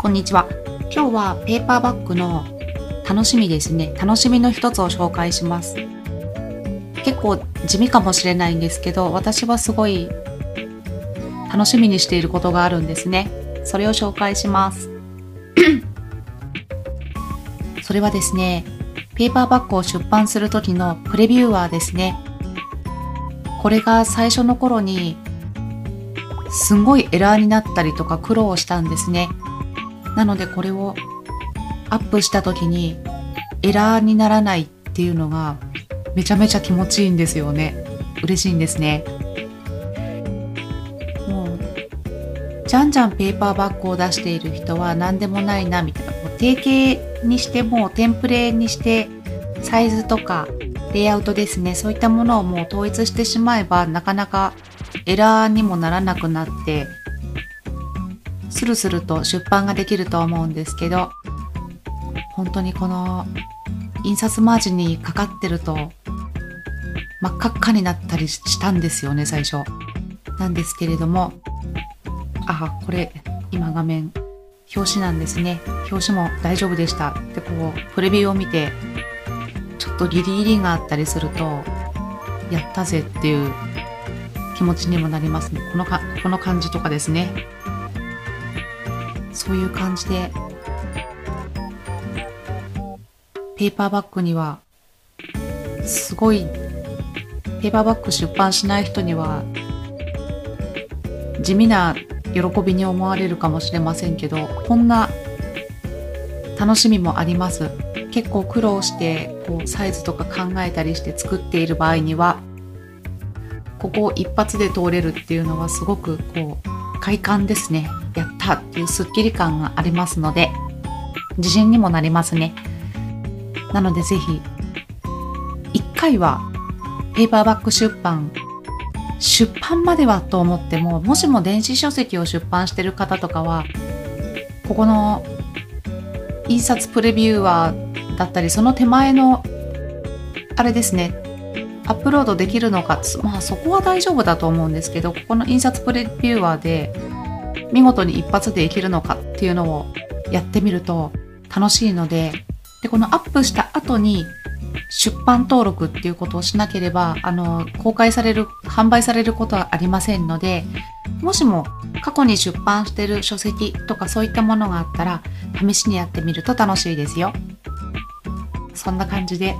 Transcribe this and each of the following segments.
こんにちは。今日はペーパーバッグの楽しみですね。楽しみの一つを紹介します。結構地味かもしれないんですけど、私はすごい楽しみにしていることがあるんですね。それを紹介します。それはですね、ペーパーバッグを出版する時のプレビューアーですね。これが最初の頃にすごいエラーになったりとか苦労したんですね。なのでこれをアップした時にエラーにならないっていうのがめちゃめちゃ気持ちいいんですよね。嬉しいんですね。もう、じゃんじゃんペーパーバッグを出している人は何でもないなみたいな。もう定型にしてもテンプレにしてサイズとかレイアウトですね。そういったものをもう統一してしまえばなかなかエラーにもならなくなってスルスルと出版ができると思うんですけど本当にこの印刷マージンにかかってると真っ赤っかになったりしたんですよね最初。なんですけれどもあこれ今画面表紙なんですね。表紙も大丈夫でした。でこうプレビューを見てちょっとギリギリがあったりするとやったぜっていう気持ちにもなりますね。このかこの感じとかですね。そういう感じで。ペーパーバッグにはすごいペーパーバッグ出版しない人には地味な喜びに思われるかもしれませんけどこんな楽しみもあります。結構苦労してこうサイズとか考えたりして作っている場合にはここを一発で通れるっていうのはすごくこう快感ですね。やったっていうスッキリ感がありますので自信にもなりますね。なのでぜひ一回はペーパーバッグ出版出版まではと思ってももしも電子書籍を出版してる方とかはここの印刷プレビューアーだったりその手前のあれですねアップロードできるのかまあそこは大丈夫だと思うんですけどここの印刷プレビューアーで見事に一発でいけるのかっていうのをやってみると楽しいのででこのアップした後に出版登録っていうことをしなければ、あの、公開される、販売されることはありませんので、もしも過去に出版してる書籍とかそういったものがあったら、試しにやってみると楽しいですよ。そんな感じで、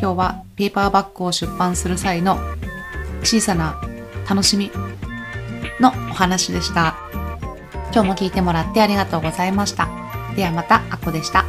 今日はペーパーバッグを出版する際の小さな楽しみのお話でした。今日も聞いてもらってありがとうございました。ではまた、あこでした。